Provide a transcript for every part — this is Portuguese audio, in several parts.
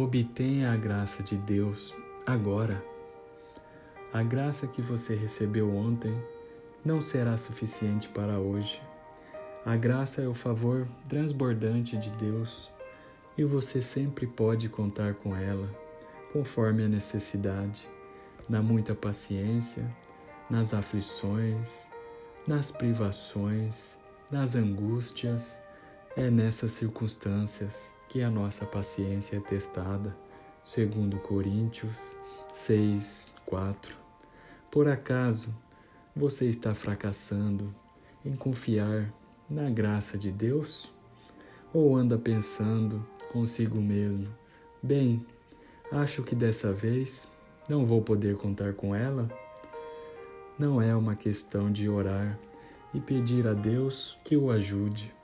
Obtenha a graça de Deus agora. A graça que você recebeu ontem não será suficiente para hoje. A graça é o favor transbordante de Deus e você sempre pode contar com ela, conforme a necessidade, na muita paciência, nas aflições, nas privações, nas angústias. É nessas circunstâncias que a nossa paciência é testada, segundo Coríntios 6, 4. Por acaso você está fracassando em confiar na graça de Deus? Ou anda pensando consigo mesmo: bem, acho que dessa vez não vou poder contar com ela? Não é uma questão de orar e pedir a Deus que o ajude.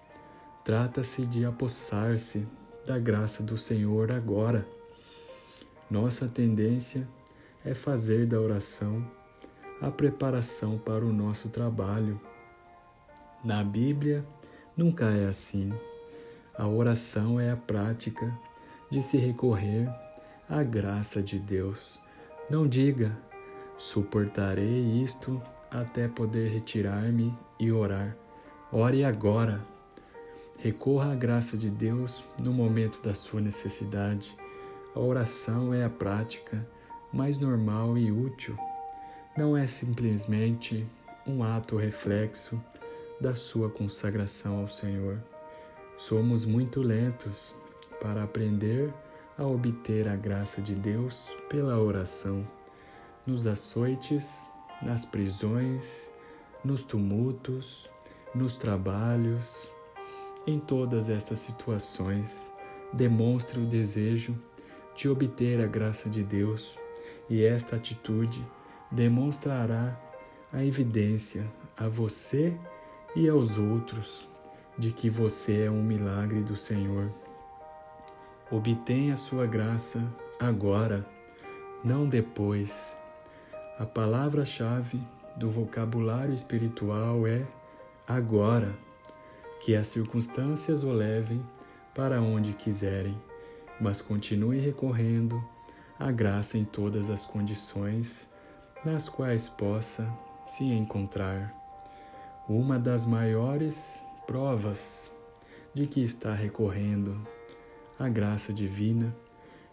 Trata-se de apossar-se da graça do Senhor agora. Nossa tendência é fazer da oração a preparação para o nosso trabalho. Na Bíblia, nunca é assim. A oração é a prática de se recorrer à graça de Deus. Não diga, suportarei isto até poder retirar-me e orar. Ore agora. Recorra à graça de Deus no momento da sua necessidade. A oração é a prática mais normal e útil não é simplesmente um ato reflexo da sua consagração ao Senhor. Somos muito lentos para aprender a obter a graça de Deus pela oração, nos açoites, nas prisões, nos tumultos, nos trabalhos. Em todas estas situações, demonstre o desejo de obter a graça de Deus e esta atitude demonstrará a evidência a você e aos outros de que você é um milagre do Senhor. Obtenha sua graça agora, não depois. A palavra-chave do vocabulário espiritual é agora. Que as circunstâncias o levem para onde quiserem, mas continue recorrendo à graça em todas as condições nas quais possa se encontrar. Uma das maiores provas de que está recorrendo à graça divina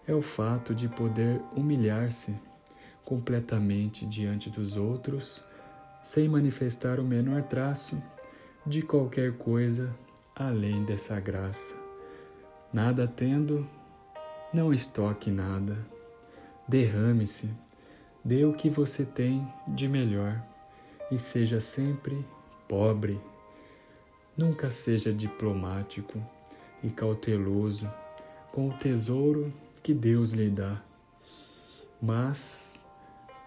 é o fato de poder humilhar-se completamente diante dos outros sem manifestar o menor traço de qualquer coisa além dessa graça. Nada tendo, não estoque nada. Derrame-se Dê o que você tem de melhor e seja sempre pobre. Nunca seja diplomático e cauteloso com o tesouro que Deus lhe dá, mas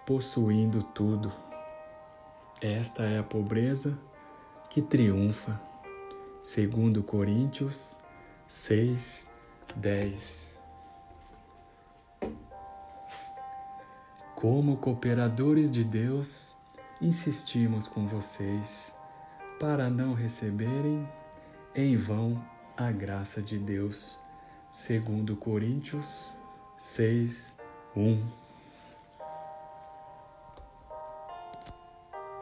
possuindo tudo. Esta é a pobreza que triunfa. Segundo Coríntios 6, 10. Como cooperadores de Deus, insistimos com vocês para não receberem em vão a graça de Deus. Segundo Coríntios 6, 1